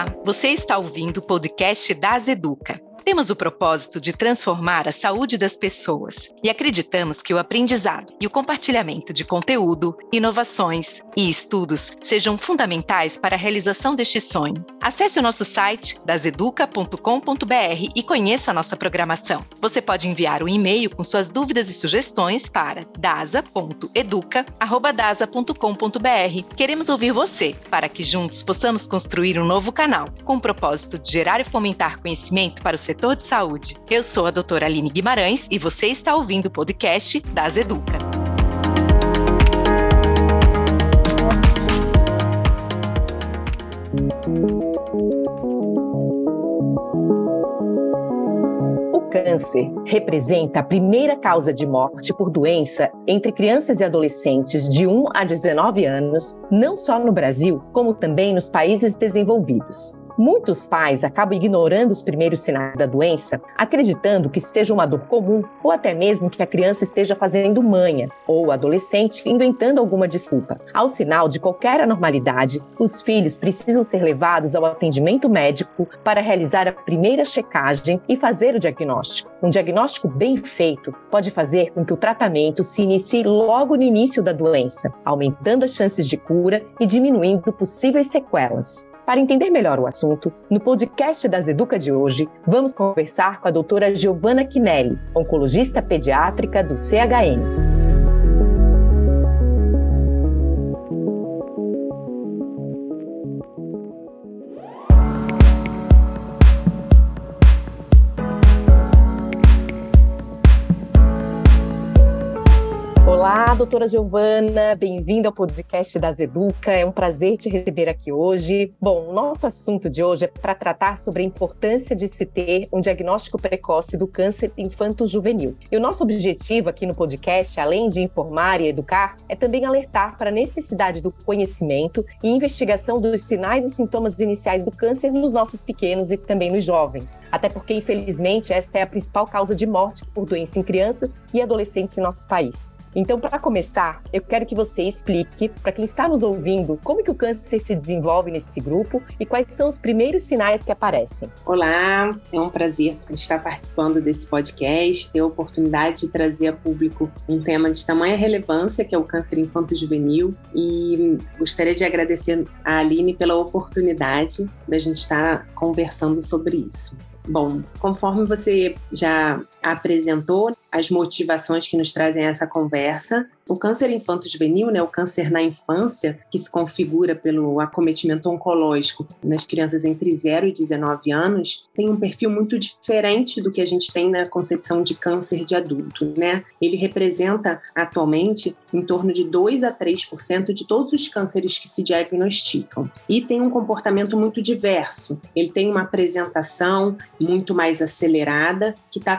Olá, você está ouvindo o podcast das Educa. Temos o propósito de transformar a saúde das pessoas e acreditamos que o aprendizado e o compartilhamento de conteúdo, inovações e estudos sejam fundamentais para a realização deste sonho. Acesse o nosso site daseduca.com.br e conheça a nossa programação. Você pode enviar um e-mail com suas dúvidas e sugestões para dasa.educa@dasa.com.br. Queremos ouvir você para que juntos possamos construir um novo canal com o propósito de gerar e fomentar conhecimento para o setor de saúde. Eu sou a doutora Aline Guimarães e você está ouvindo o podcast das Educa. O câncer representa a primeira causa de morte por doença entre crianças e adolescentes de 1 a 19 anos, não só no Brasil, como também nos países desenvolvidos. Muitos pais acabam ignorando os primeiros sinais da doença, acreditando que seja uma dor comum ou até mesmo que a criança esteja fazendo manha, ou o adolescente inventando alguma desculpa. Ao sinal de qualquer anormalidade, os filhos precisam ser levados ao atendimento médico para realizar a primeira checagem e fazer o diagnóstico. Um diagnóstico bem feito pode fazer com que o tratamento se inicie logo no início da doença, aumentando as chances de cura e diminuindo possíveis sequelas. Para entender melhor o assunto, no podcast das Educa de hoje, vamos conversar com a doutora Giovanna Quinelli, oncologista pediátrica do CHN. Doutora Giovana, bem-vinda ao podcast das Educa. É um prazer te receber aqui hoje. Bom, o nosso assunto de hoje é para tratar sobre a importância de se ter um diagnóstico precoce do câncer infanto-juvenil. E o nosso objetivo aqui no podcast, além de informar e educar, é também alertar para a necessidade do conhecimento e investigação dos sinais e sintomas iniciais do câncer nos nossos pequenos e também nos jovens. Até porque, infelizmente, esta é a principal causa de morte por doença em crianças e adolescentes em nosso país. Então, para começar, eu quero que você explique para quem está nos ouvindo como que o câncer se desenvolve nesse grupo e quais são os primeiros sinais que aparecem. Olá, é um prazer estar participando desse podcast, ter a oportunidade de trazer a público um tema de tamanha relevância que é o câncer infanto-juvenil e gostaria de agradecer a Aline pela oportunidade da gente estar conversando sobre isso. Bom, conforme você já apresentou as motivações que nos trazem essa conversa. O câncer infanto-juvenil, né, o câncer na infância, que se configura pelo acometimento oncológico nas crianças entre 0 e 19 anos, tem um perfil muito diferente do que a gente tem na concepção de câncer de adulto. Né? Ele representa atualmente em torno de 2 a 3% de todos os cânceres que se diagnosticam e tem um comportamento muito diverso. Ele tem uma apresentação muito mais acelerada, que está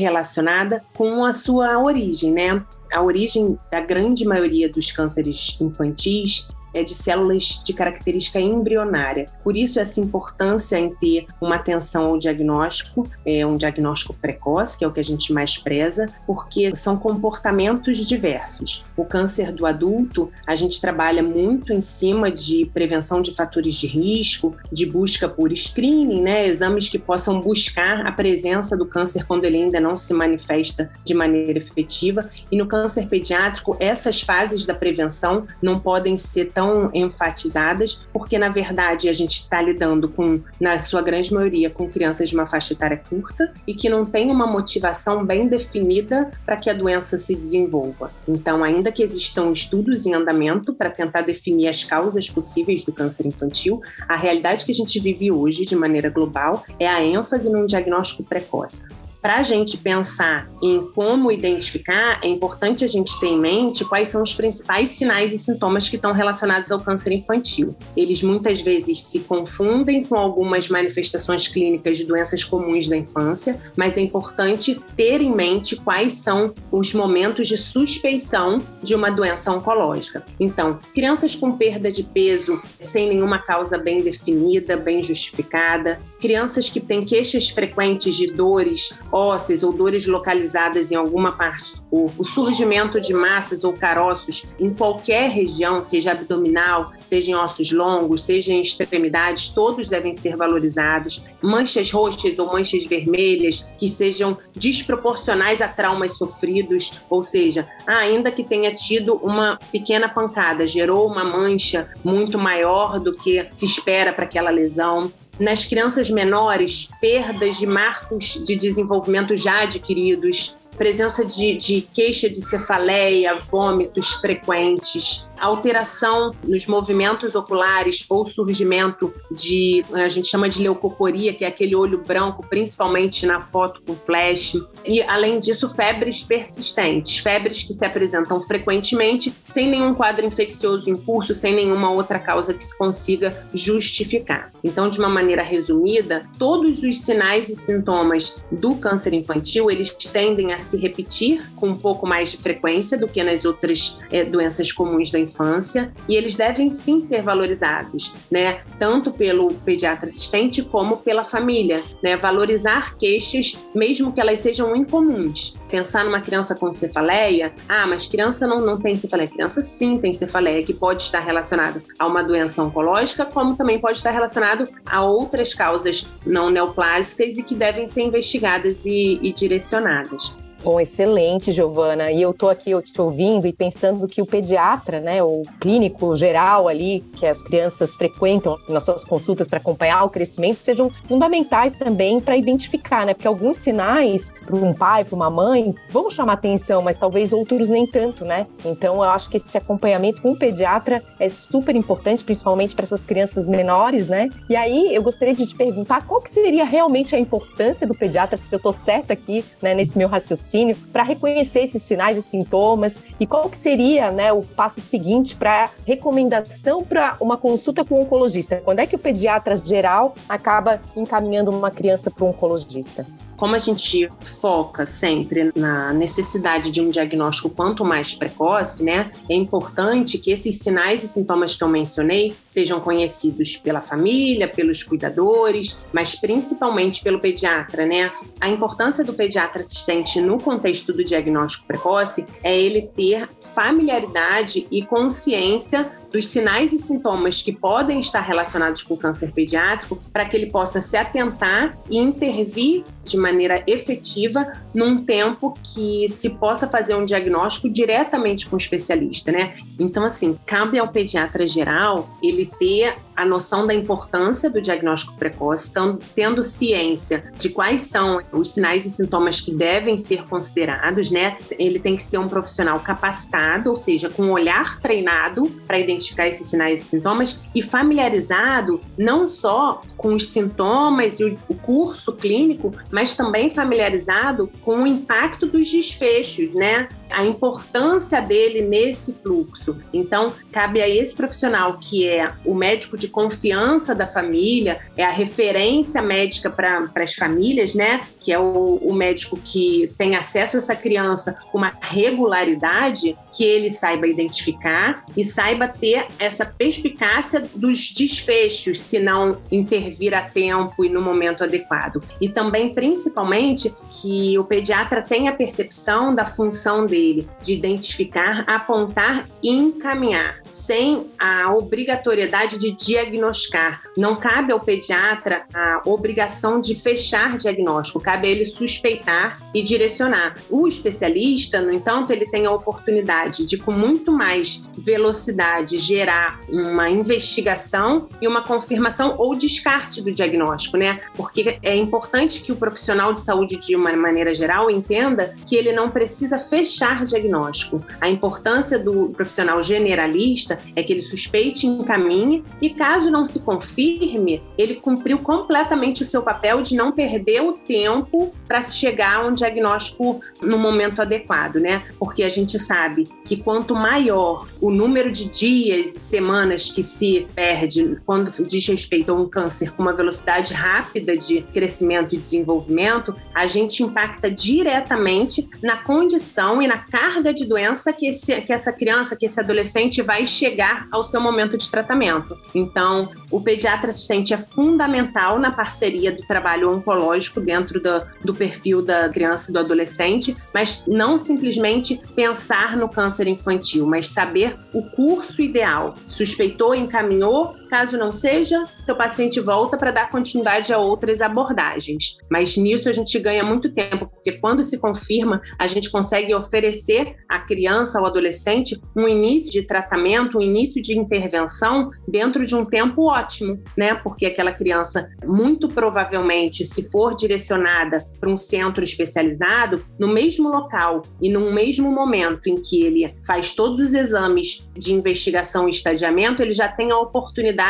relacionada com a sua origem, né? A origem da grande maioria dos cânceres infantis é de células de característica embrionária. Por isso, essa importância em ter uma atenção ao diagnóstico, é um diagnóstico precoce, que é o que a gente mais preza, porque são comportamentos diversos. O câncer do adulto, a gente trabalha muito em cima de prevenção de fatores de risco, de busca por screening, né, exames que possam buscar a presença do câncer quando ele ainda não se manifesta de maneira efetiva. E no câncer pediátrico, essas fases da prevenção não podem ser tão tão enfatizadas, porque na verdade a gente está lidando com, na sua grande maioria, com crianças de uma faixa etária curta e que não tem uma motivação bem definida para que a doença se desenvolva. Então, ainda que existam estudos em andamento para tentar definir as causas possíveis do câncer infantil, a realidade que a gente vive hoje, de maneira global, é a ênfase num diagnóstico precoce para a gente pensar em como identificar, é importante a gente ter em mente quais são os principais sinais e sintomas que estão relacionados ao câncer infantil. Eles muitas vezes se confundem com algumas manifestações clínicas de doenças comuns da infância, mas é importante ter em mente quais são os momentos de suspeição de uma doença oncológica. Então, crianças com perda de peso sem nenhuma causa bem definida, bem justificada, crianças que têm queixas frequentes de dores ósseas ou dores localizadas em alguma parte do corpo, surgimento de massas ou caroços em qualquer região, seja abdominal, seja em ossos longos, seja em extremidades, todos devem ser valorizados. Manchas roxas ou manchas vermelhas que sejam desproporcionais a traumas sofridos, ou seja, ainda que tenha tido uma pequena pancada, gerou uma mancha muito maior do que se espera para aquela lesão. Nas crianças menores, perdas de marcos de desenvolvimento já adquiridos, presença de, de queixa de cefaleia, vômitos frequentes, alteração nos movimentos oculares ou surgimento de, a gente chama de leucoporia, que é aquele olho branco, principalmente na foto com flash. E, além disso, febres persistentes, febres que se apresentam frequentemente, sem nenhum quadro infeccioso em curso, sem nenhuma outra causa que se consiga justificar. Então, de uma maneira resumida, todos os sinais e sintomas do câncer infantil, eles tendem a se repetir com um pouco mais de frequência do que nas outras é, doenças comuns da infância e eles devem sim ser valorizados, né? Tanto pelo pediatra assistente como pela família, né? Valorizar queixas, mesmo que elas sejam incomuns. Pensar numa criança com cefaleia, ah, mas criança não, não tem cefaleia. Criança sim tem cefaleia, que pode estar relacionada a uma doença oncológica, como também pode estar relacionado a outras causas não neoplásicas e que devem ser investigadas e, e direcionadas. Bom, excelente, Giovana. E eu tô aqui eu te ouvindo e pensando que o pediatra, né, o clínico geral ali, que as crianças frequentam nas suas consultas para acompanhar o crescimento, sejam fundamentais também para identificar, né? Porque alguns sinais para um pai, para uma mãe, vão chamar atenção, mas talvez outros nem tanto, né? Então, eu acho que esse acompanhamento com o pediatra é super importante, principalmente para essas crianças menores, né? E aí, eu gostaria de te perguntar qual que seria realmente a importância do pediatra, se eu tô certa aqui, né, nesse meu raciocínio raciocínio para reconhecer esses sinais e sintomas e qual que seria né, o passo seguinte para recomendação para uma consulta com um oncologista? Quando é que o pediatra geral acaba encaminhando uma criança para um oncologista? Como a gente foca sempre na necessidade de um diagnóstico quanto mais precoce, né, é importante que esses sinais e sintomas que eu mencionei sejam conhecidos pela família, pelos cuidadores, mas principalmente pelo pediatra, né? A importância do pediatra assistente no contexto do diagnóstico precoce é ele ter familiaridade e consciência dos sinais e sintomas que podem estar relacionados com o câncer pediátrico, para que ele possa se atentar e intervir de maneira efetiva num tempo que se possa fazer um diagnóstico diretamente com o especialista, né? Então, assim, cabe ao pediatra geral ele ter a noção da importância do diagnóstico precoce, tendo ciência de quais são os sinais e sintomas que devem ser considerados, né? Ele tem que ser um profissional capacitado, ou seja, com um olhar treinado para identificar esses sinais e sintomas e familiarizado não só com os sintomas e o curso clínico, mas também familiarizado com o impacto dos desfechos, né? A importância dele nesse fluxo. Então, cabe a esse profissional, que é o médico de confiança da família, é a referência médica para as famílias, né? Que é o, o médico que tem acesso a essa criança com uma regularidade, que ele saiba identificar e saiba ter essa perspicácia dos desfechos, se não intervir a tempo e no momento adequado. E também, principalmente, que o pediatra tenha percepção da função dele dele de identificar, apontar e encaminhar, sem a obrigatoriedade de diagnosticar. Não cabe ao pediatra a obrigação de fechar diagnóstico, cabe a ele suspeitar e direcionar. O especialista, no entanto, ele tem a oportunidade de, com muito mais velocidade, gerar uma investigação e uma confirmação ou descarte do diagnóstico, né? Porque é importante que o profissional de saúde, de uma maneira geral, entenda que ele não precisa fechar diagnóstico. A importância do profissional generalista é que ele suspeite e encaminhe, e caso não se confirme, ele cumpriu completamente o seu papel de não perder o tempo para se chegar a um diagnóstico no momento adequado, né? Porque a gente sabe que quanto maior o número de dias e semanas que se perde quando diz respeito a um câncer com uma velocidade rápida de crescimento e desenvolvimento, a gente impacta diretamente na condição e na carga de doença que, esse, que essa criança, que esse adolescente vai chegar ao seu momento de tratamento. Então, o pediatra assistente é fundamental na parceria do trabalho oncológico dentro do, do perfil da criança e do adolescente, mas não simplesmente pensar no câncer infantil, mas saber o curso ideal. Suspeitou, encaminhou, Caso não seja, seu paciente volta para dar continuidade a outras abordagens. Mas nisso a gente ganha muito tempo, porque quando se confirma, a gente consegue oferecer à criança, ao adolescente, um início de tratamento, um início de intervenção dentro de um tempo ótimo, né? Porque aquela criança, muito provavelmente, se for direcionada para um centro especializado, no mesmo local e no mesmo momento em que ele faz todos os exames de investigação e estadiamento, ele já tem a oportunidade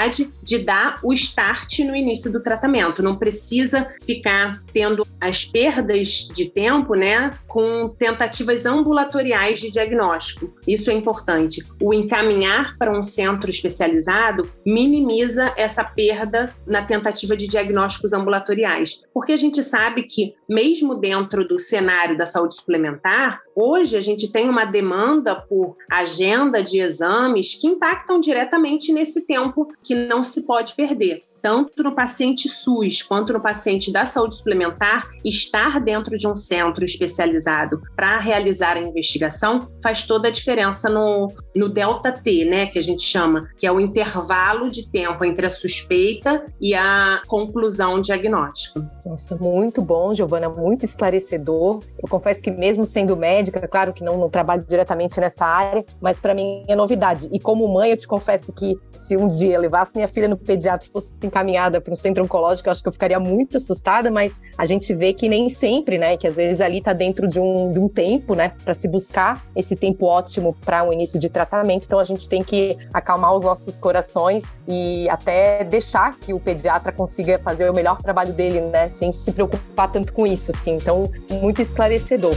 de dar o start no início do tratamento. Não precisa ficar tendo as perdas de tempo, né, com tentativas ambulatoriais de diagnóstico. Isso é importante. O encaminhar para um centro especializado minimiza essa perda na tentativa de diagnósticos ambulatoriais, porque a gente sabe que mesmo dentro do cenário da saúde suplementar, hoje a gente tem uma demanda por agenda de exames que impactam diretamente nesse tempo que não se pode perder tanto no paciente SUS quanto no paciente da saúde suplementar, estar dentro de um centro especializado para realizar a investigação faz toda a diferença no, no delta T, né, que a gente chama, que é o intervalo de tempo entre a suspeita e a conclusão diagnóstica. Nossa, muito bom, Giovana, muito esclarecedor. Eu confesso que mesmo sendo médica, claro que não, não trabalho diretamente nessa área, mas para mim é novidade. E como mãe, eu te confesso que se um dia levasse minha filha no pediatra e fosse encaminhada para um centro oncológico, eu acho que eu ficaria muito assustada, mas a gente vê que nem sempre, né? Que às vezes ali está dentro de um, de um tempo, né? Para se buscar esse tempo ótimo para um início de tratamento. Então a gente tem que acalmar os nossos corações e até deixar que o pediatra consiga fazer o melhor trabalho dele, né? Sem se preocupar tanto com isso, assim. Então, muito esclarecedor.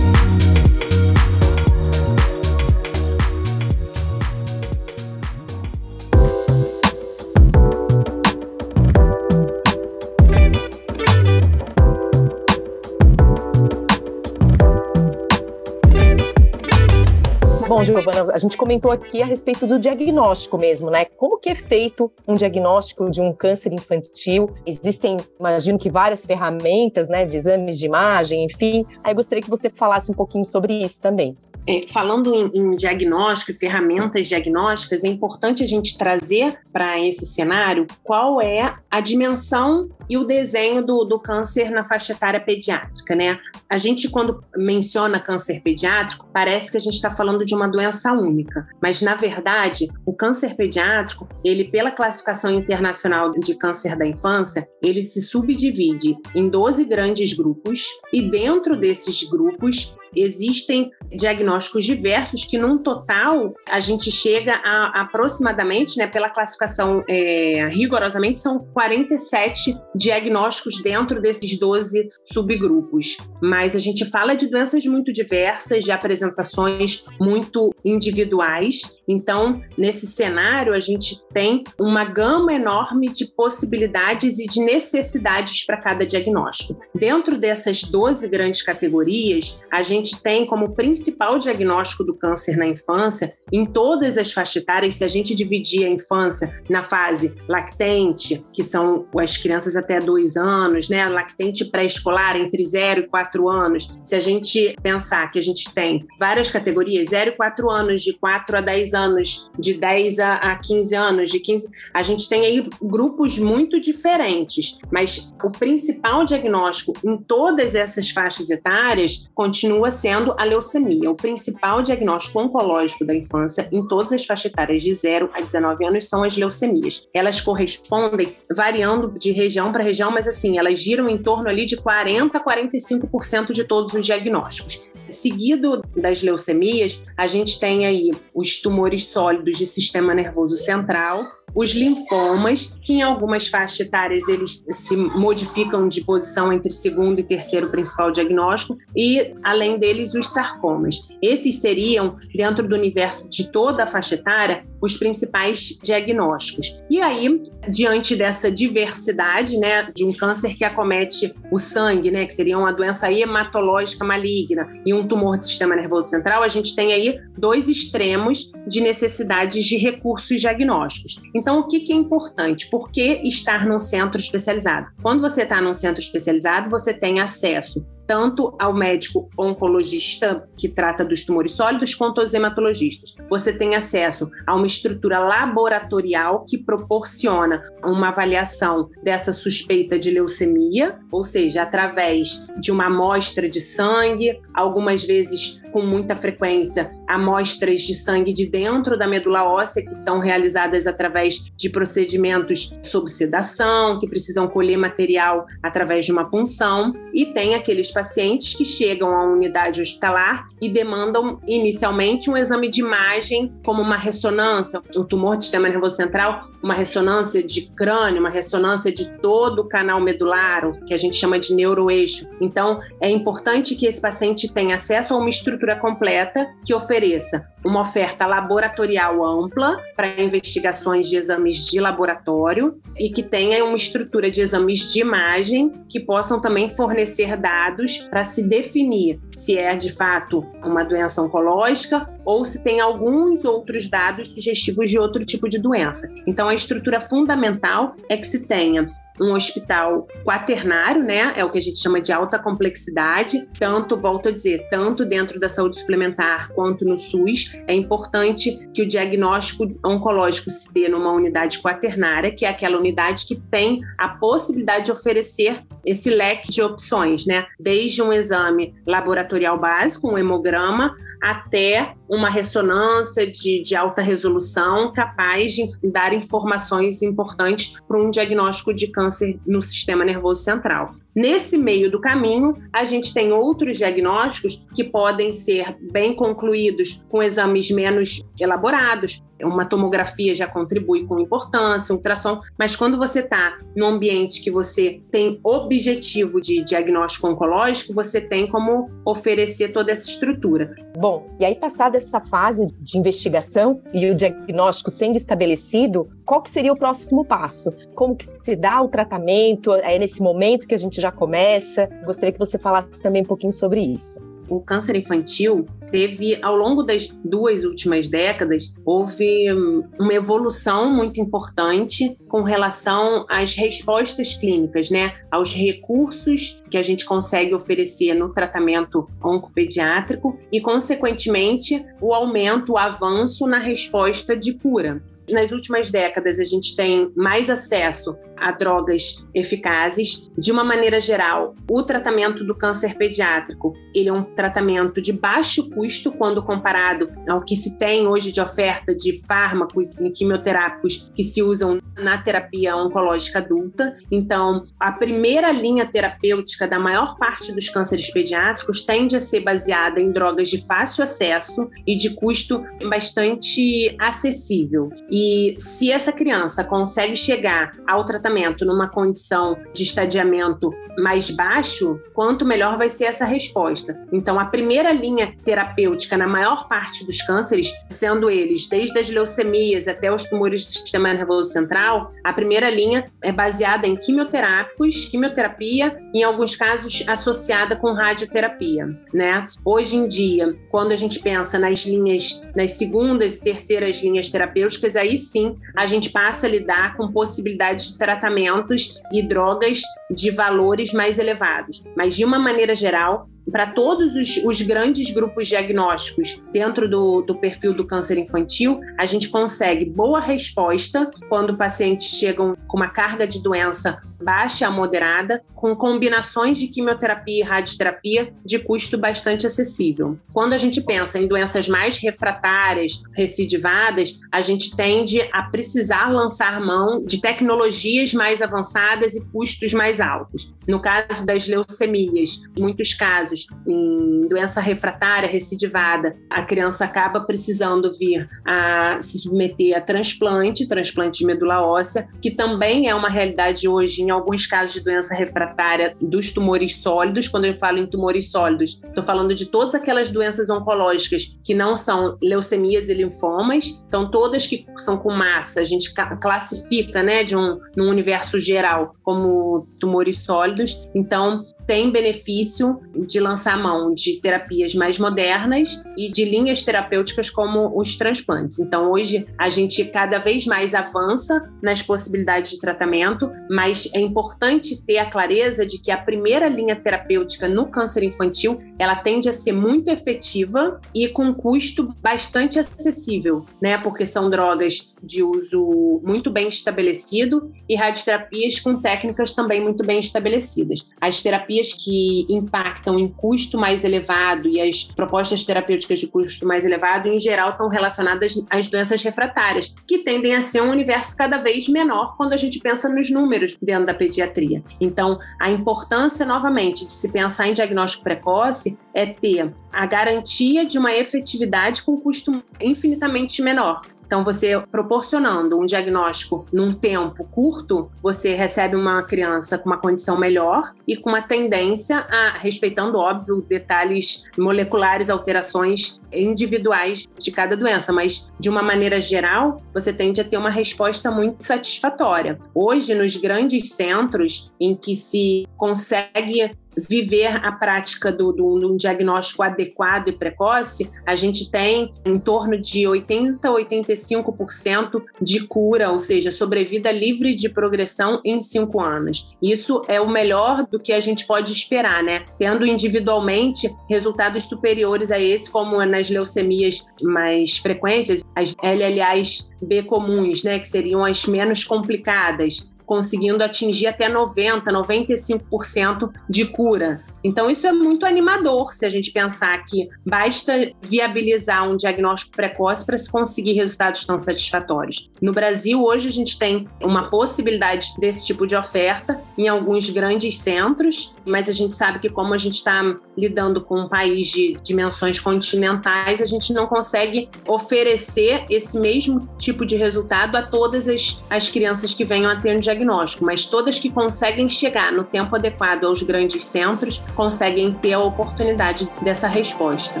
Giovana, a gente comentou aqui a respeito do diagnóstico mesmo, né? Como que é feito um diagnóstico de um câncer infantil? Existem, imagino que várias ferramentas, né, de exames de imagem, enfim. Aí gostaria que você falasse um pouquinho sobre isso também. É, falando em, em, diagnóstico e ferramentas diagnósticas, é importante a gente trazer para esse cenário qual é a dimensão e o desenho do, do câncer na faixa etária pediátrica, né? A gente, quando menciona câncer pediátrico, parece que a gente está falando de uma doença única, mas na verdade, o câncer pediátrico, ele, pela classificação internacional de câncer da infância, ele se subdivide em 12 grandes grupos e dentro desses grupos existem diagnósticos diversos que, num total, a gente chega a aproximadamente, né, pela classificação é, rigorosamente, são 47 diagnósticos dentro desses 12 subgrupos. Mas a gente fala de doenças muito diversas, de apresentações muito individuais. Então, nesse cenário, a gente tem uma gama enorme de possibilidades e de necessidades para cada diagnóstico. Dentro dessas 12 grandes categorias, a gente tem como principal diagnóstico do câncer na infância, em todas as faixas etárias, se a gente dividir a infância na fase lactente, que são as crianças até dois anos, né? Lactente pré-escolar entre 0 e 4 anos. Se a gente pensar que a gente tem várias categorias, 0 e 4 anos, de 4 a 10 anos, de 10 a 15 anos, de 15. A gente tem aí grupos muito diferentes, mas o principal diagnóstico em todas essas faixas etárias continua sendo a leucemia. O principal diagnóstico oncológico da infância em todas as faixas etárias de 0 a 19 anos são as leucemias. Elas correspondem, variando de região para região, mas assim, elas giram em torno ali de 40 a 45% de todos os diagnósticos. Seguido das leucemias, a gente tem aí os tumores sólidos de sistema nervoso central, os linfomas, que em algumas faixas etárias eles se modificam de posição entre segundo e terceiro principal diagnóstico, e além deles os sarcomas. Esses seriam, dentro do universo de toda a faixa etária, os principais diagnósticos. E aí, diante dessa diversidade, né, de um câncer que acomete o sangue, né, que seria uma doença hematológica maligna, e um tumor do sistema nervoso central, a gente tem aí dois extremos de necessidades de recursos diagnósticos. Então, o que, que é importante? Por que estar num centro especializado? Quando você está num centro especializado, você tem acesso tanto ao médico oncologista que trata dos tumores sólidos quanto aos hematologistas. Você tem acesso a uma estrutura laboratorial que proporciona uma avaliação dessa suspeita de leucemia, ou seja, através de uma amostra de sangue, algumas vezes com muita frequência, amostras de sangue de dentro da medula óssea que são realizadas através de procedimentos sob sedação, que precisam colher material através de uma punção, e tem aqueles pacientes que chegam à unidade hospitalar e demandam inicialmente um exame de imagem, como uma ressonância, o tumor do sistema nervoso central, uma ressonância de crânio, uma ressonância de todo o canal medular, que a gente chama de neuroeixo. Então, é importante que esse paciente tenha acesso a uma estrutura completa que ofereça uma oferta laboratorial ampla para investigações de exames de laboratório e que tenha uma estrutura de exames de imagem que possam também fornecer dados para se definir se é de fato uma doença oncológica ou se tem alguns outros dados sugestivos de outro tipo de doença. Então, a estrutura fundamental é que se tenha um hospital quaternário, né? É o que a gente chama de alta complexidade, tanto, volto a dizer, tanto dentro da saúde suplementar quanto no SUS. É importante que o diagnóstico oncológico se dê numa unidade quaternária, que é aquela unidade que tem a possibilidade de oferecer esse leque de opções, né? Desde um exame laboratorial básico, um hemograma, até uma ressonância de, de alta resolução capaz de dar informações importantes para um diagnóstico de câncer no sistema nervoso central. Nesse meio do caminho, a gente tem outros diagnósticos que podem ser bem concluídos com exames menos elaborados. Uma tomografia já contribui com importância, um ultrassom, mas quando você está num ambiente que você tem objetivo de diagnóstico oncológico, você tem como oferecer toda essa estrutura. Bom, e aí passada essa fase de investigação e o diagnóstico sendo estabelecido, qual que seria o próximo passo? Como que se dá o tratamento? É nesse momento que a gente já começa? Gostaria que você falasse também um pouquinho sobre isso. O câncer infantil teve, ao longo das duas últimas décadas, houve hum, uma evolução muito importante com relação às respostas clínicas, né? Aos recursos que a gente consegue oferecer no tratamento oncopediátrico e, consequentemente, o aumento, o avanço na resposta de cura. Nas últimas décadas, a gente tem mais acesso a drogas eficazes. De uma maneira geral, o tratamento do câncer pediátrico, ele é um tratamento de baixo custo quando comparado ao que se tem hoje de oferta de fármacos e quimioterápicos que se usam na terapia oncológica adulta. Então, a primeira linha terapêutica da maior parte dos cânceres pediátricos tende a ser baseada em drogas de fácil acesso e de custo bastante acessível. E se essa criança consegue chegar ao tratamento numa condição de estadiamento mais baixo, quanto melhor vai ser essa resposta. Então, a primeira linha terapêutica na maior parte dos cânceres, sendo eles desde as leucemias até os tumores do sistema nervoso central, a primeira linha é baseada em quimioterápicos, quimioterapia, em alguns casos associada com radioterapia, né? Hoje em dia, quando a gente pensa nas linhas, nas segundas e terceiras linhas terapêuticas, aí sim a gente passa a lidar com possibilidades de tratamentos e drogas de valores mais elevados. Mas, de uma maneira geral, para todos os, os, grandes grupos diagnósticos dentro do, do, perfil do câncer infantil, a gente consegue boa resposta quando pacientes chegam com uma carga de doença baixa a moderada, com combinações de quimioterapia e radioterapia de custo bastante acessível. Quando a gente pensa em doenças mais refratárias, recidivadas, a gente tende a precisar lançar mão de tecnologias mais avançadas e custos mais altos. No caso das leucemias, em muitos casos, casos, em doença refratária, recidivada, a criança acaba precisando vir a se submeter a transplante, transplante de medula óssea, que também é uma realidade hoje em alguns casos de doença refratária dos tumores sólidos. Quando eu falo em tumores sólidos, estou falando de todas aquelas doenças oncológicas que não são leucemias e linfomas, então todas que são com massa, a gente classifica, né, de um num universo geral como tumores sólidos. Então, tem benefício de lançar mão de terapias mais modernas e de linhas terapêuticas como os transplantes. Então, hoje a gente cada vez mais avança nas possibilidades de tratamento, mas é importante ter a clareza de que a primeira linha terapêutica no câncer infantil, ela tende a ser muito efetiva e com custo bastante acessível, né? Porque são drogas de uso muito bem estabelecido e radioterapias com técnicas também muito bem estabelecidas. As terapias que impactam em custo mais elevado e as propostas terapêuticas de custo mais elevado, em geral, estão relacionadas às doenças refratárias, que tendem a ser um universo cada vez menor quando a gente pensa nos números dentro da pediatria. Então, a importância, novamente, de se pensar em diagnóstico precoce é ter a garantia de uma efetividade com custo infinitamente menor. Então, você proporcionando um diagnóstico num tempo curto, você recebe uma criança com uma condição melhor e com uma tendência a, respeitando, óbvio, detalhes moleculares, alterações individuais de cada doença, mas de uma maneira geral, você tende a ter uma resposta muito satisfatória. Hoje, nos grandes centros em que se consegue viver a prática do, do, do, diagnóstico adequado e precoce, a gente tem em torno de 80 a 85% de cura, ou seja, sobrevida livre de progressão em cinco anos. Isso é o melhor do que a gente pode esperar, né? Tendo individualmente resultados superiores a esse, como nas leucemias mais frequentes, as LLAs B comuns, né, que seriam as menos complicadas, conseguindo atingir até 90, 95% de cura. Então, isso é muito animador se a gente pensar que basta viabilizar um diagnóstico precoce para se conseguir resultados tão satisfatórios. No Brasil, hoje, a gente tem uma possibilidade desse tipo de oferta em alguns grandes centros, mas a gente sabe que, como a gente está lidando com um país de dimensões continentais, a gente não consegue oferecer esse mesmo tipo de resultado a todas as, as crianças que venham a ter um diagnóstico, mas todas que conseguem chegar no tempo adequado aos grandes centros conseguem ter a oportunidade dessa resposta.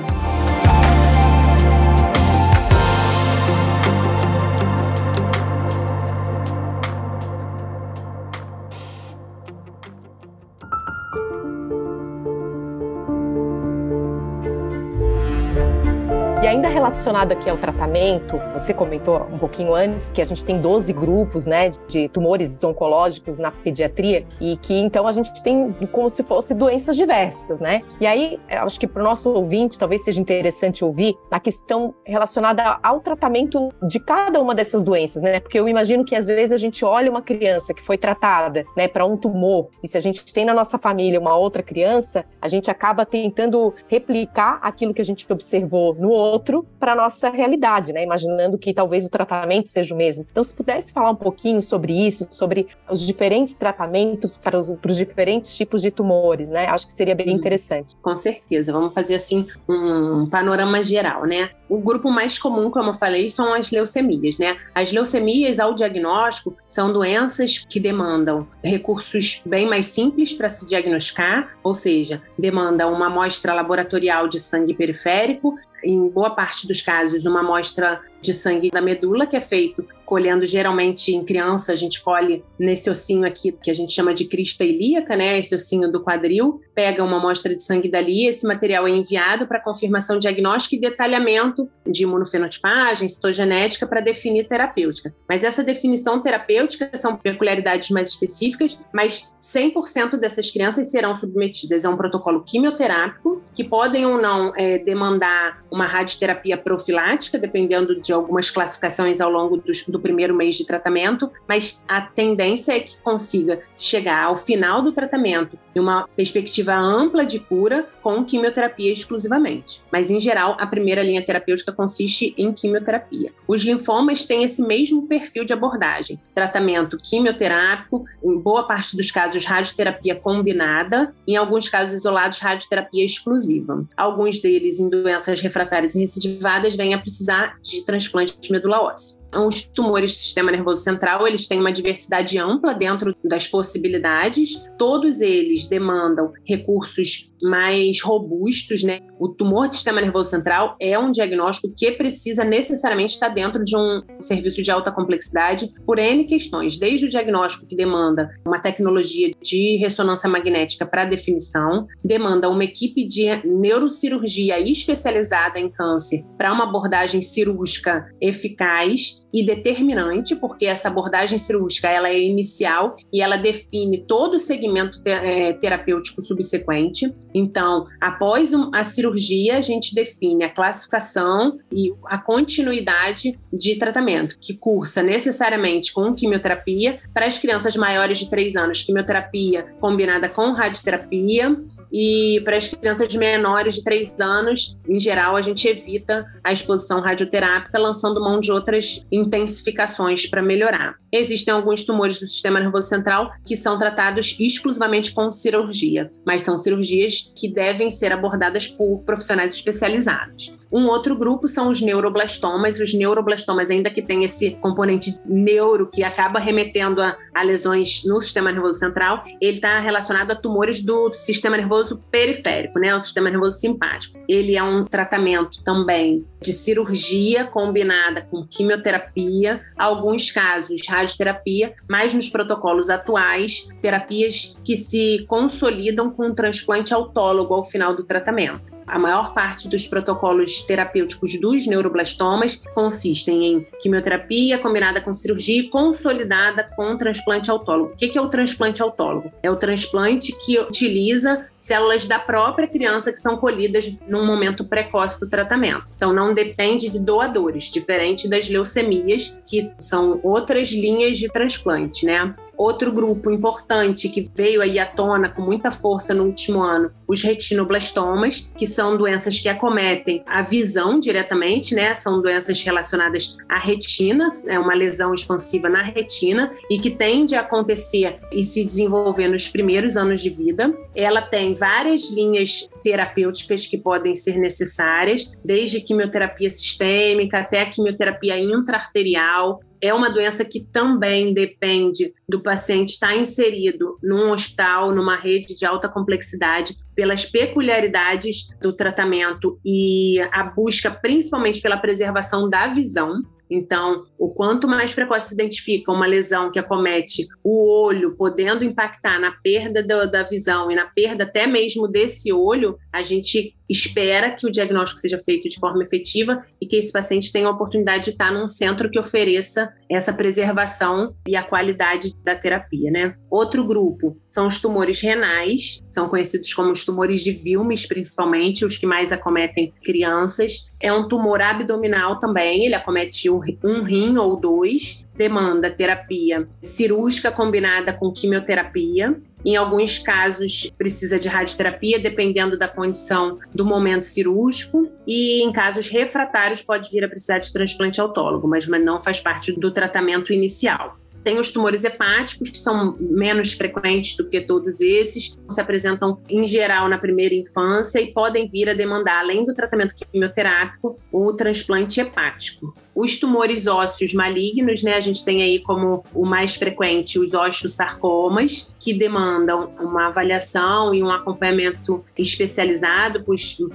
Relacionado aqui ao tratamento, você comentou um pouquinho antes que a gente tem 12 grupos, né, de tumores oncológicos na pediatria e que então a gente tem como se fosse doenças diversas, né? E aí, acho que para o nosso ouvinte talvez seja interessante ouvir a questão relacionada ao tratamento de cada uma dessas doenças, né? Porque eu imagino que às vezes a gente olha uma criança que foi tratada, né, para um tumor, e se a gente tem na nossa família uma outra criança, a gente acaba tentando replicar aquilo que a gente observou no outro para a nossa realidade, né? Imaginando que talvez o tratamento seja o mesmo. Então, se pudesse falar um pouquinho sobre isso, sobre os diferentes tratamentos para os, para os diferentes tipos de tumores, né? Acho que seria bem interessante. Com certeza. Vamos fazer assim um panorama geral, né? O grupo mais comum, como eu falei, são as leucemias, né? As leucemias, ao diagnóstico, são doenças que demandam recursos bem mais simples para se diagnosticar, ou seja, demandam uma amostra laboratorial de sangue periférico em boa parte dos casos, uma amostra de sangue da medula, que é feito colhendo geralmente em criança, a gente colhe nesse ossinho aqui, que a gente chama de crista ilíaca, né? Esse ossinho do quadril, pega uma amostra de sangue dali, esse material é enviado para confirmação diagnóstica e detalhamento de imunofenotipagem, citogenética para definir terapêutica. Mas essa definição terapêutica são peculiaridades mais específicas, mas 100% dessas crianças serão submetidas a um protocolo quimioterápico, que podem ou não é, demandar uma radioterapia profilática, dependendo de algumas classificações ao longo dos, do primeiro mês de tratamento, mas a tendência é que consiga chegar ao final do tratamento e uma perspectiva ampla de cura com quimioterapia exclusivamente. Mas, em geral, a primeira linha terapêutica consiste em quimioterapia. Os linfomas têm esse mesmo perfil de abordagem: tratamento quimioterápico, em boa parte dos casos, radioterapia combinada, em alguns casos isolados, radioterapia exclusiva. Alguns deles, em doenças refratárias e recidivadas, vêm a precisar de transplante de medula óssea os tumores do sistema nervoso central, eles têm uma diversidade ampla dentro das possibilidades. Todos eles demandam recursos mais robustos, né? O tumor do sistema nervoso central é um diagnóstico que precisa necessariamente estar dentro de um serviço de alta complexidade por N questões, desde o diagnóstico que demanda uma tecnologia de ressonância magnética para definição, demanda uma equipe de neurocirurgia especializada em câncer para uma abordagem cirúrgica eficaz e determinante, porque essa abordagem cirúrgica ela é inicial e ela define todo o segmento é, terapêutico subsequente. Então, após a cirurgia, a gente define a classificação e a continuidade de tratamento, que cursa necessariamente com quimioterapia. Para as crianças maiores de 3 anos, quimioterapia combinada com radioterapia, e para as crianças menores de 3 anos, em geral, a gente evita a exposição radioterápica, lançando mão de outras intensificações para melhorar. Existem alguns tumores do sistema nervoso central que são tratados exclusivamente com cirurgia, mas são cirurgias que devem ser abordadas por profissionais especializados. Um outro grupo são os neuroblastomas. Os neuroblastomas, ainda que tem esse componente neuro que acaba remetendo a, a lesões no sistema nervoso central, ele está relacionado a tumores do sistema nervoso periférico, né, o sistema nervoso simpático. Ele é um tratamento também de cirurgia combinada com quimioterapia, alguns casos radioterapia, mas nos protocolos atuais, terapias que se consolidam com um transplante autólogo ao final do tratamento. A maior parte dos protocolos terapêuticos dos neuroblastomas consistem em quimioterapia combinada com cirurgia e consolidada com transplante autólogo. O que é o transplante autólogo? É o transplante que utiliza células da própria criança que são colhidas num momento precoce do tratamento. Então, não depende de doadores, diferente das leucemias, que são outras linhas de transplante, né? Outro grupo importante que veio aí à tona com muita força no último ano, os retinoblastomas, que são doenças que acometem a visão diretamente, né? São doenças relacionadas à retina, é uma lesão expansiva na retina e que tende a acontecer e se desenvolver nos primeiros anos de vida. Ela tem várias linhas terapêuticas que podem ser necessárias, desde quimioterapia sistêmica até a quimioterapia intraarterial, é uma doença que também depende do paciente estar inserido num hospital, numa rede de alta complexidade, pelas peculiaridades do tratamento e a busca principalmente pela preservação da visão. Então, o quanto mais precoce se identifica uma lesão que acomete o olho, podendo impactar na perda do, da visão e na perda até mesmo desse olho, a gente espera que o diagnóstico seja feito de forma efetiva e que esse paciente tenha a oportunidade de estar num centro que ofereça essa preservação e a qualidade da terapia, né? Outro grupo são os tumores renais, são conhecidos como os tumores de Wilms, principalmente, os que mais acometem crianças. É um tumor abdominal também, ele acomete um rim ou dois, demanda terapia cirúrgica combinada com quimioterapia. Em alguns casos, precisa de radioterapia, dependendo da condição do momento cirúrgico. E em casos refratários, pode vir a precisar de transplante autólogo, mas não faz parte do tratamento inicial. Tem os tumores hepáticos, que são menos frequentes do que todos esses, se apresentam em geral na primeira infância e podem vir a demandar, além do tratamento quimioterápico, o transplante hepático. Os tumores ósseos malignos, né, a gente tem aí como o mais frequente os osteosarcomas, que demandam uma avaliação e um acompanhamento especializado,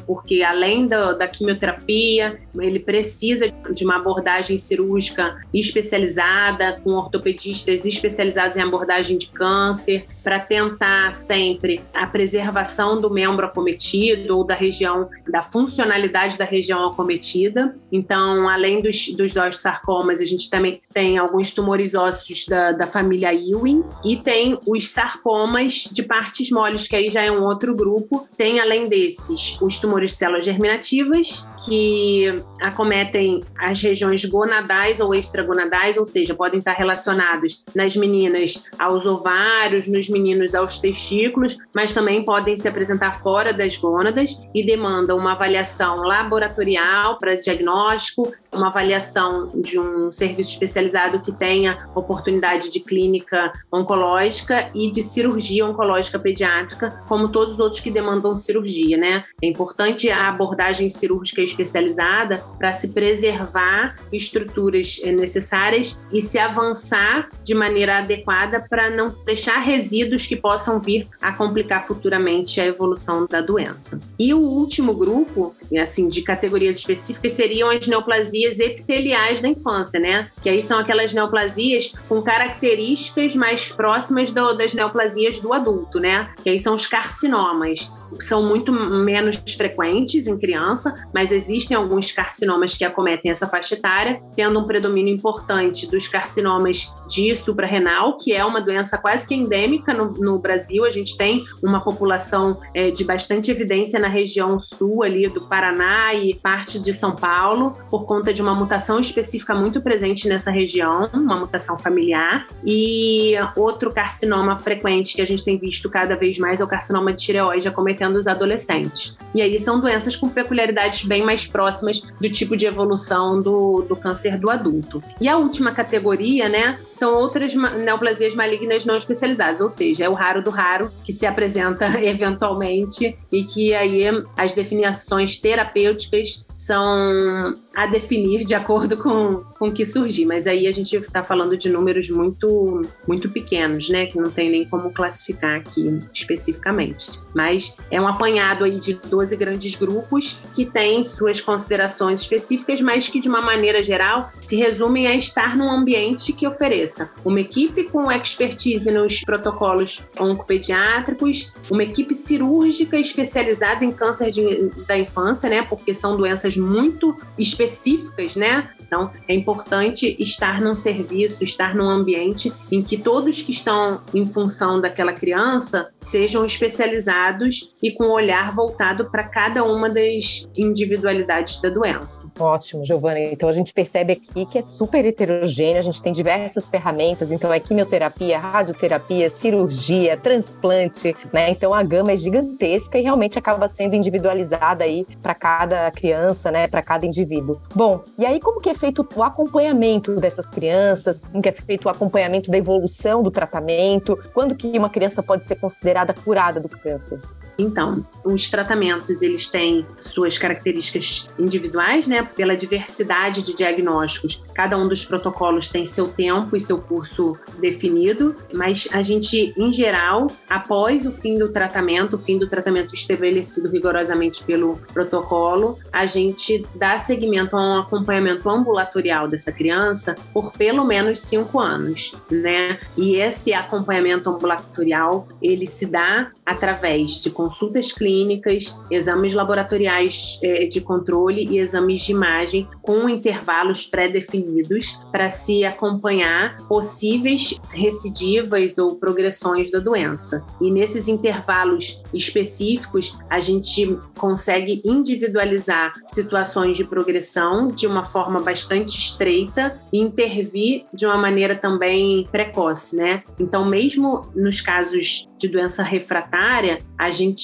porque além da, da quimioterapia, ele precisa de uma abordagem cirúrgica especializada, com ortopedistas especializados em abordagem de câncer, para tentar sempre a preservação do membro acometido ou da região, da funcionalidade da região acometida. Então, além dos dos osteosarcomas, a gente também tem alguns tumores ósseos da, da família Ewing e tem os sarcomas de partes moles, que aí já é um outro grupo. Tem, além desses, os tumores de células germinativas, que acometem as regiões gonadais ou extragonadais, ou seja, podem estar relacionados nas meninas aos ovários, nos meninos aos testículos, mas também podem se apresentar fora das gônadas e demandam uma avaliação laboratorial para diagnóstico, uma avaliação de um serviço especializado que tenha oportunidade de clínica oncológica e de cirurgia oncológica pediátrica, como todos os outros que demandam cirurgia, né? É importante a abordagem cirúrgica especializada para se preservar estruturas eh, necessárias e se avançar de maneira adequada para não deixar resíduos que possam vir a complicar futuramente a evolução da doença. E o último grupo, assim, de categorias específicas seriam as neoplasias epiteliais da infância, né? Que aí são aquelas neoplasias com características mais próximas do, das neoplasias do adulto, né? Que aí são os carcinomas são muito menos frequentes em criança, mas existem alguns carcinomas que acometem essa faixa etária, tendo um predomínio importante dos carcinomas de suprarrenal, que é uma doença quase que endêmica no, no Brasil. A gente tem uma população é, de bastante evidência na região sul ali do Paraná e parte de São Paulo, por conta de uma mutação específica muito presente nessa região, uma mutação familiar. E outro carcinoma frequente que a gente tem visto cada vez mais é o carcinoma de tireoide acometendo os adolescentes. E aí são doenças com peculiaridades bem mais próximas do tipo de evolução do, do câncer do adulto. E a última categoria, né, são outras neoplasias malignas não especializadas, ou seja, é o raro do raro que se apresenta eventualmente e que aí as definições terapêuticas são a definir de acordo com, com o que surgir. Mas aí a gente está falando de números muito, muito pequenos, né? Que não tem nem como classificar aqui especificamente. Mas é um apanhado aí de 12 grandes grupos que têm suas considerações específicas, mas que de uma maneira geral se resumem a estar num ambiente que ofereça uma equipe com expertise nos protocolos oncopediátricos, uma equipe cirúrgica especializada em câncer de, da infância, né? Porque são doenças muito específicas específicas, né? Então, é importante estar num serviço, estar num ambiente em que todos que estão em função daquela criança sejam especializados e com um olhar voltado para cada uma das individualidades da doença. Ótimo, Giovana. Então, a gente percebe aqui que é super heterogêneo, a gente tem diversas ferramentas, então é quimioterapia, radioterapia, cirurgia, transplante, né? Então, a gama é gigantesca e realmente acaba sendo individualizada aí para cada criança, né? Para cada indivíduo. Bom, e aí como que é feito o acompanhamento dessas crianças, como que é feito o acompanhamento da evolução do tratamento, quando que uma criança pode ser considerada curada do câncer? Então, os tratamentos eles têm suas características individuais, né? Pela diversidade de diagnósticos, cada um dos protocolos tem seu tempo e seu curso definido, mas a gente, em geral, após o fim do tratamento, o fim do tratamento estabelecido rigorosamente pelo protocolo, a gente dá seguimento a um acompanhamento ambulatorial dessa criança por pelo menos cinco anos, né? E esse acompanhamento ambulatorial ele se dá através de consultas clínicas, exames laboratoriais é, de controle e exames de imagem com intervalos pré-definidos para se acompanhar possíveis recidivas ou progressões da doença. E nesses intervalos específicos, a gente consegue individualizar situações de progressão de uma forma bastante estreita e intervir de uma maneira também precoce, né? Então, mesmo nos casos de doença refratária, a gente,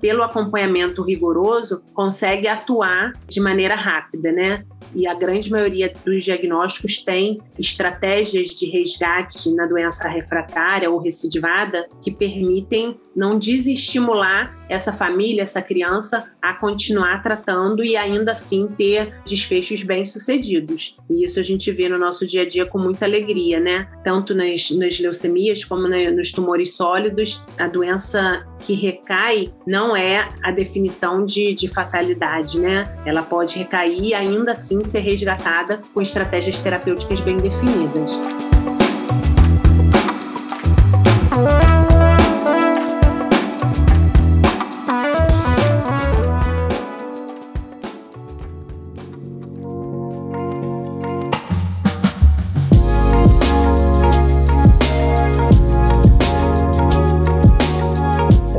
pelo acompanhamento rigoroso, consegue atuar de maneira rápida, né? E a grande maioria dos diagnósticos tem estratégias de resgate na doença refratária ou recidivada que permitem não desestimular essa família, essa criança, a continuar tratando e ainda assim ter desfechos bem-sucedidos. E isso a gente vê no nosso dia a dia com muita alegria, né? Tanto nas, nas leucemias como na, nos tumores sólidos, a doença que recai não é a definição de, de fatalidade, né? Ela pode recair e ainda assim ser resgatada com estratégias terapêuticas bem definidas.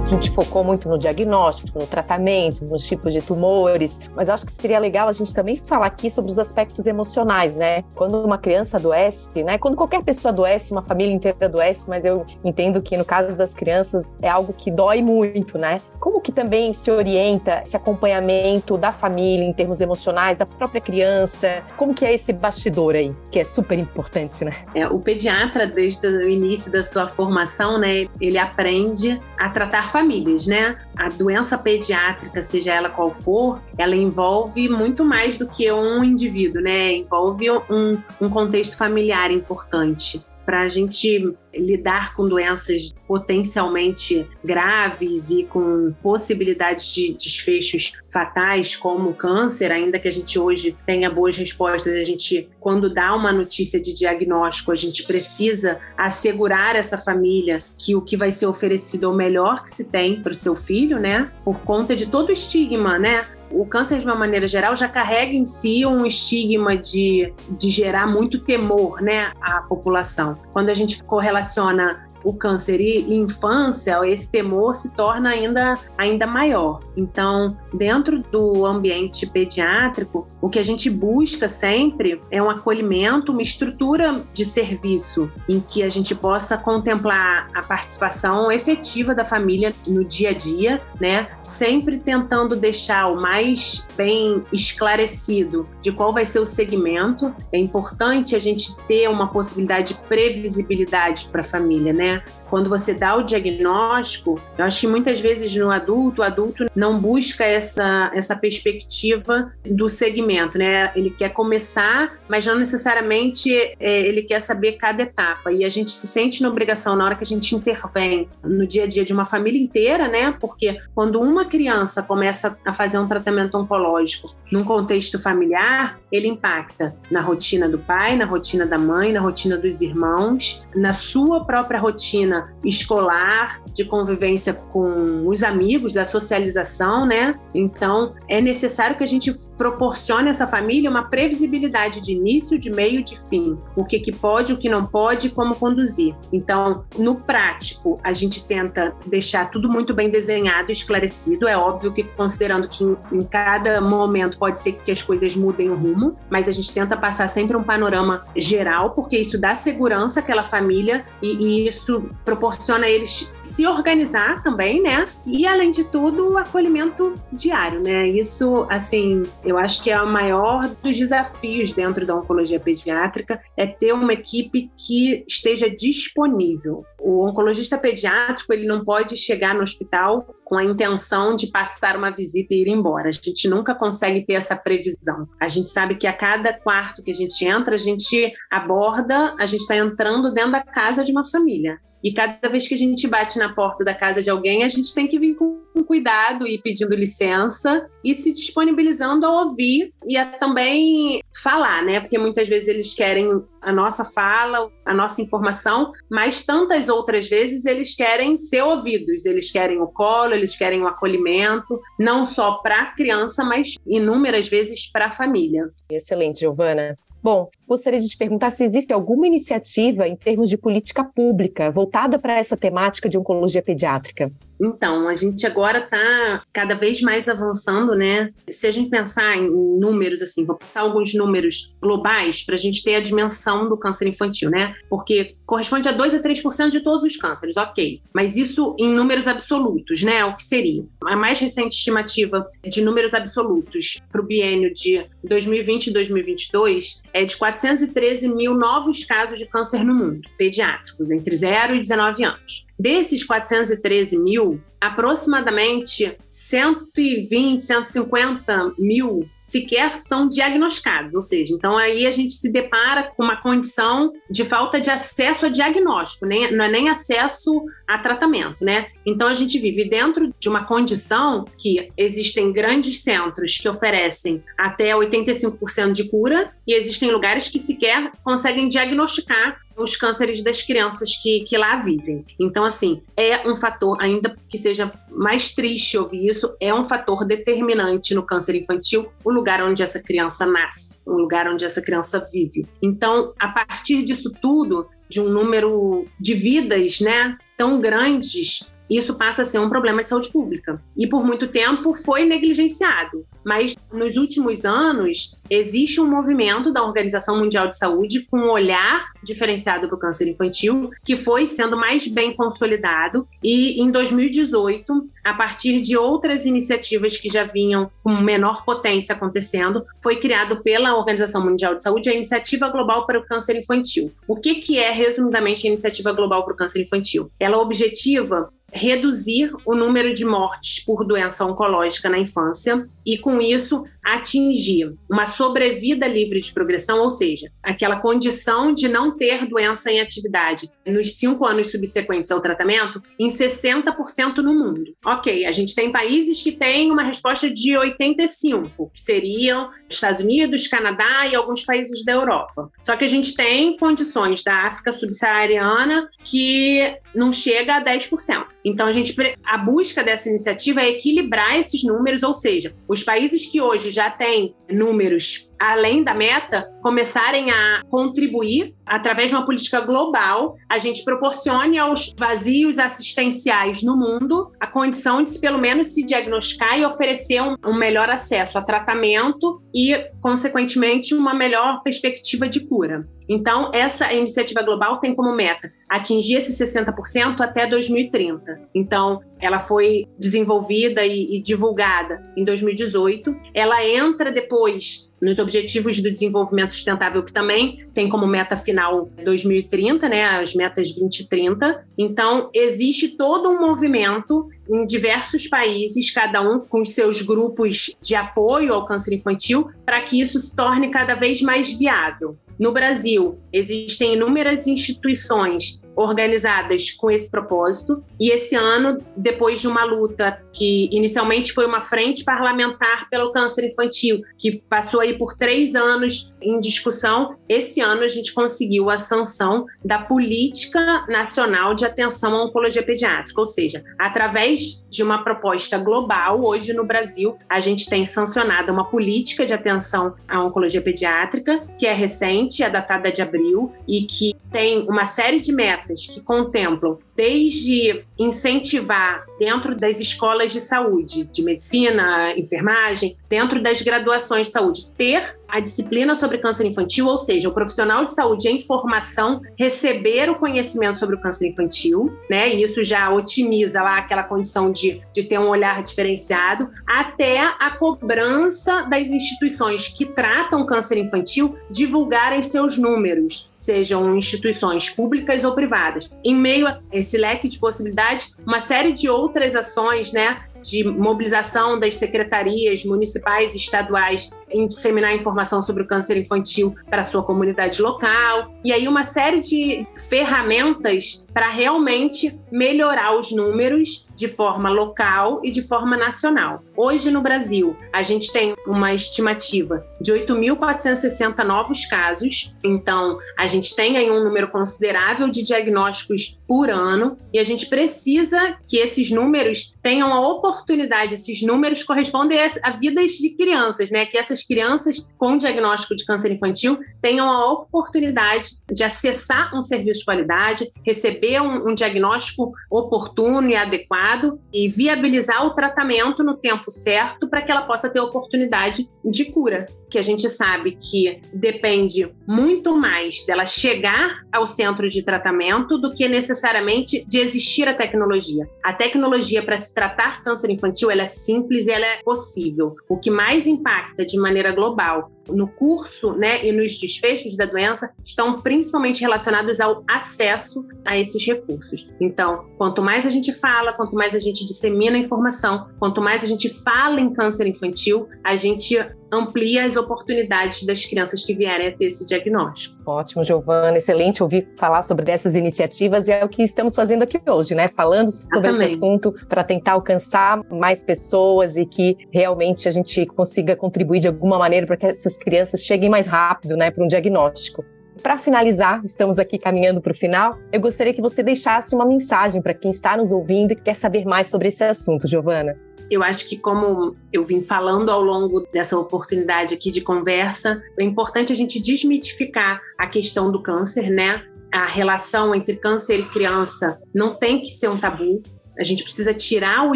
A gente focou muito no diagnóstico, no tratamento, nos tipos de tumores, mas acho que seria legal a gente também falar aqui sobre os aspectos emocionais, né? Quando uma criança adoece, né? Quando qualquer pessoa adoece, uma família inteira adoece, mas eu entendo que no caso das crianças é algo que dói muito, né? Como que também se orienta esse acompanhamento da família em termos emocionais, da própria criança? Como que é esse bastidor aí, que é super importante, né? É, o pediatra, desde o início da sua formação, né, ele aprende a tratar famílias, né? A doença pediátrica, seja ela qual for, ela envolve muito mais do que um indivíduo, né? Envolve um, um contexto familiar importante para a gente lidar com doenças potencialmente graves e com possibilidades de desfechos fatais, como câncer, ainda que a gente hoje tenha boas respostas, a gente, quando dá uma notícia de diagnóstico, a gente precisa assegurar essa família que o que vai ser oferecido é o melhor que se tem para o seu filho, né? Por conta de todo o estigma, né? O câncer, de uma maneira geral, já carrega em si um estigma de, de gerar muito temor né, à população. Quando a gente correlaciona o câncer e infância, esse temor se torna ainda, ainda maior. Então, dentro do ambiente pediátrico, o que a gente busca sempre é um acolhimento, uma estrutura de serviço em que a gente possa contemplar a participação efetiva da família no dia a dia, né? Sempre tentando deixar o mais bem esclarecido de qual vai ser o segmento. É importante a gente ter uma possibilidade de previsibilidade para a família, né? Quando você dá o diagnóstico, eu acho que muitas vezes no adulto, o adulto não busca essa, essa perspectiva do segmento, né? Ele quer começar, mas não necessariamente é, ele quer saber cada etapa. E a gente se sente na obrigação, na hora que a gente intervém no dia a dia de uma família inteira, né? Porque quando uma criança começa a fazer um tratamento oncológico num contexto familiar, ele impacta na rotina do pai, na rotina da mãe, na rotina dos irmãos, na sua própria rotina escolar, de convivência com os amigos, da socialização, né? Então, é necessário que a gente proporcione essa família uma previsibilidade de início, de meio, de fim. O que, que pode, o que não pode, como conduzir. Então, no prático, a gente tenta deixar tudo muito bem desenhado esclarecido. É óbvio que, considerando que em, em cada momento pode ser que as coisas mudem o rumo, mas a gente tenta passar sempre um panorama geral, porque isso dá segurança àquela família e, e isso proporciona a eles se organizar também, né? E além de tudo, o acolhimento diário, né? Isso, assim, eu acho que é o maior dos desafios dentro da oncologia pediátrica é ter uma equipe que esteja disponível. O oncologista pediátrico, ele não pode chegar no hospital com a intenção de passar uma visita e ir embora. A gente nunca consegue ter essa previsão. A gente sabe que a cada quarto que a gente entra, a gente aborda, a gente está entrando dentro da casa de uma família. E cada vez que a gente bate na porta da casa de alguém, a gente tem que vir com cuidado e pedindo licença e se disponibilizando a ouvir e a também falar, né? Porque muitas vezes eles querem a nossa fala, a nossa informação, mas tantas outras vezes eles querem ser ouvidos, eles querem o colo, eles querem o acolhimento, não só para a criança, mas inúmeras vezes para a família. Excelente, Giovana. Bom, gostaria de te perguntar se existe alguma iniciativa em termos de política pública voltada para essa temática de oncologia pediátrica. Então, a gente agora está cada vez mais avançando, né? Se a gente pensar em números, assim, vou passar alguns números globais para a gente ter a dimensão do câncer infantil, né? Porque corresponde a 2 a 3% de todos os cânceres, ok. Mas isso em números absolutos, né? O que seria? A mais recente estimativa de números absolutos para o biênio de 2020 e 2022 é de 413 mil novos casos de câncer no mundo, pediátricos, entre 0 e 19 anos. Desses 413 mil, aproximadamente 120, 150 mil sequer são diagnosticados, ou seja, então aí a gente se depara com uma condição de falta de acesso a diagnóstico, nem, não é nem acesso a tratamento, né? Então a gente vive dentro de uma condição que existem grandes centros que oferecem até 85% de cura e existem lugares que sequer conseguem diagnosticar os cânceres das crianças que, que lá vivem. Então, assim, é um fator, ainda que seja mais triste ouvir isso, é um fator determinante no câncer infantil, o lugar onde essa criança nasce, o lugar onde essa criança vive. Então, a partir disso tudo, de um número de vidas, né, tão grandes, isso passa a ser um problema de saúde pública. E por muito tempo foi negligenciado. Mas nos últimos anos, existe um movimento da Organização Mundial de Saúde com um olhar diferenciado para o câncer infantil, que foi sendo mais bem consolidado. E em 2018, a partir de outras iniciativas que já vinham com menor potência acontecendo, foi criado pela Organização Mundial de Saúde a Iniciativa Global para o Câncer Infantil. O que, que é, resumidamente, a Iniciativa Global para o Câncer Infantil? Ela objetiva reduzir o número de mortes por doença oncológica na infância e, com isso, atingir uma sobrevida livre de progressão, ou seja, aquela condição de não ter doença em atividade nos cinco anos subsequentes ao tratamento, em 60% no mundo. Ok, a gente tem países que têm uma resposta de 85%, que seriam Estados Unidos, Canadá e alguns países da Europa. Só que a gente tem condições da África subsaariana que não chega a 10%. Então, a gente a busca dessa iniciativa é equilibrar esses números, ou seja, os países que hoje já têm números além da meta, começarem a contribuir através de uma política global, a gente proporcione aos vazios assistenciais no mundo a condição de pelo menos se diagnosticar e oferecer um, um melhor acesso a tratamento e, consequentemente, uma melhor perspectiva de cura. Então, essa iniciativa global tem como meta atingir esse 60% até 2030. Então, ela foi desenvolvida e, e divulgada em 2018. Ela entra depois nos Objetivos do Desenvolvimento Sustentável, que também tem como meta final 2030, né, as metas 2030. Então, existe todo um movimento em diversos países, cada um com seus grupos de apoio ao câncer infantil, para que isso se torne cada vez mais viável. No Brasil, existem inúmeras instituições organizadas com esse propósito. E esse ano, depois de uma luta que inicialmente foi uma frente parlamentar pelo câncer infantil, que passou aí por três anos em discussão, esse ano a gente conseguiu a sanção da Política Nacional de Atenção à Oncologia Pediátrica, ou seja, através de uma proposta global, hoje no Brasil, a gente tem sancionado uma política de atenção à oncologia pediátrica, que é recente, é datada de abril, e que tem uma série de metas que contemplam desde incentivar dentro das escolas de saúde, de medicina, enfermagem, dentro das graduações de saúde, ter a disciplina sobre câncer infantil, ou seja, o profissional de saúde em formação receber o conhecimento sobre o câncer infantil, né? E isso já otimiza lá aquela condição de, de ter um olhar diferenciado, até a cobrança das instituições que tratam câncer infantil divulgarem seus números, sejam instituições públicas ou privadas. Em meio a esse leque de possibilidades, uma série de outras ações, né? de mobilização das secretarias municipais e estaduais em disseminar informação sobre o câncer infantil para sua comunidade local, e aí uma série de ferramentas para realmente melhorar os números de forma local e de forma nacional. Hoje no Brasil, a gente tem uma estimativa de 8.460 novos casos, então a gente tem aí um número considerável de diagnósticos por ano e a gente precisa que esses números tenham a oportunidade, esses números correspondem a vidas de crianças, né? Que essas crianças com diagnóstico de câncer infantil tenham a oportunidade de acessar um serviço de qualidade, receber um, um diagnóstico oportuno e adequado e viabilizar o tratamento no tempo certo para que ela possa ter oportunidade de cura, que a gente sabe que depende muito mais dela chegar ao centro de tratamento do que necessariamente de existir a tecnologia. A tecnologia para se tratar câncer infantil ela é simples e ela é possível. O que mais impacta de maneira global no curso né, e nos desfechos da doença estão principalmente relacionados ao acesso a esses recursos. Então, quanto mais a gente fala, quanto mais a gente dissemina informação, quanto mais a gente fala em câncer infantil, a gente amplia as oportunidades das crianças que vierem a ter esse diagnóstico. Ótimo, Giovana, excelente ouvir falar sobre essas iniciativas e é o que estamos fazendo aqui hoje, né? Falando sobre esse assunto para tentar alcançar mais pessoas e que realmente a gente consiga contribuir de alguma maneira para que essas crianças cheguem mais rápido, né, para um diagnóstico. Para finalizar, estamos aqui caminhando para o final. Eu gostaria que você deixasse uma mensagem para quem está nos ouvindo e quer saber mais sobre esse assunto, Giovana. Eu acho que, como eu vim falando ao longo dessa oportunidade aqui de conversa, é importante a gente desmitificar a questão do câncer, né? A relação entre câncer e criança não tem que ser um tabu A gente precisa tirar o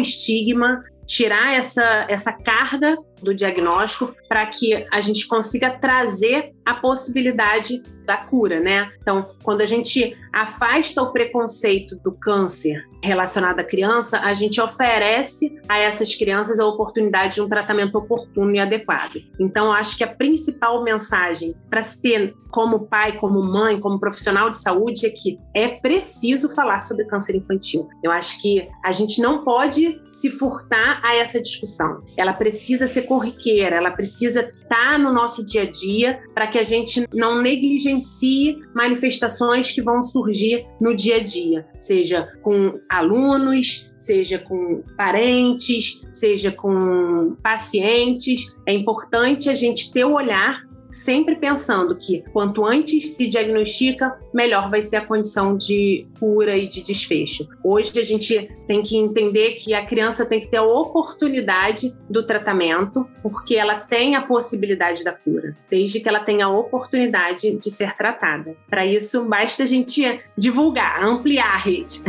estigma, tirar essa, essa carga do diagnóstico para que a gente consiga trazer a possibilidade da cura, né? Então, quando a gente afasta o preconceito do câncer relacionado à criança, a gente oferece a essas crianças a oportunidade de um tratamento oportuno e adequado. Então, eu acho que a principal mensagem para se ter como pai, como mãe, como profissional de saúde é que é preciso falar sobre câncer infantil. Eu acho que a gente não pode se furtar a essa discussão. Ela precisa ser corriqueira, ela precisa estar tá no nosso dia a dia para que a gente não negligencie manifestações que vão surgir no dia a dia, seja com alunos, seja com parentes, seja com pacientes. É importante a gente ter o olhar sempre pensando que quanto antes se diagnostica, melhor vai ser a condição de cura e de desfecho. Hoje a gente tem que entender que a criança tem que ter a oportunidade do tratamento, porque ela tem a possibilidade da cura, desde que ela tenha a oportunidade de ser tratada. Para isso, basta a gente divulgar, ampliar a rede.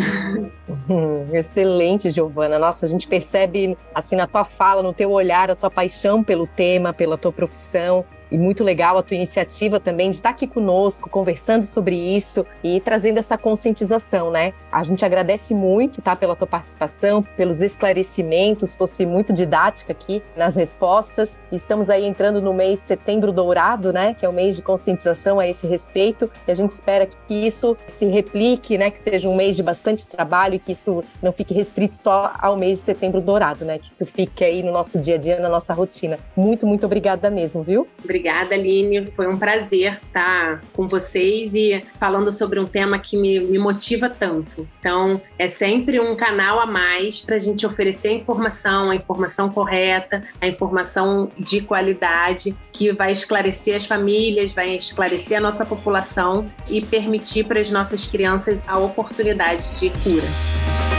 Excelente, Giovana. Nossa, a gente percebe assim na tua fala, no teu olhar, a tua paixão pelo tema, pela tua profissão e muito legal a tua iniciativa também de estar aqui conosco, conversando sobre isso e trazendo essa conscientização, né? A gente agradece muito, tá, pela tua participação, pelos esclarecimentos, fosse muito didática aqui nas respostas. Estamos aí entrando no mês Setembro Dourado, né, que é o mês de conscientização a esse respeito, e a gente espera que isso se replique, né, que seja um mês de bastante trabalho e que isso não fique restrito só ao mês de Setembro Dourado, né, que isso fique aí no nosso dia a dia, na nossa rotina. Muito, muito obrigada mesmo, viu? Obrigada, Aline. Foi um prazer estar com vocês e falando sobre um tema que me, me motiva tanto. Então, é sempre um canal a mais para a gente oferecer a informação, a informação correta, a informação de qualidade, que vai esclarecer as famílias, vai esclarecer a nossa população e permitir para as nossas crianças a oportunidade de cura.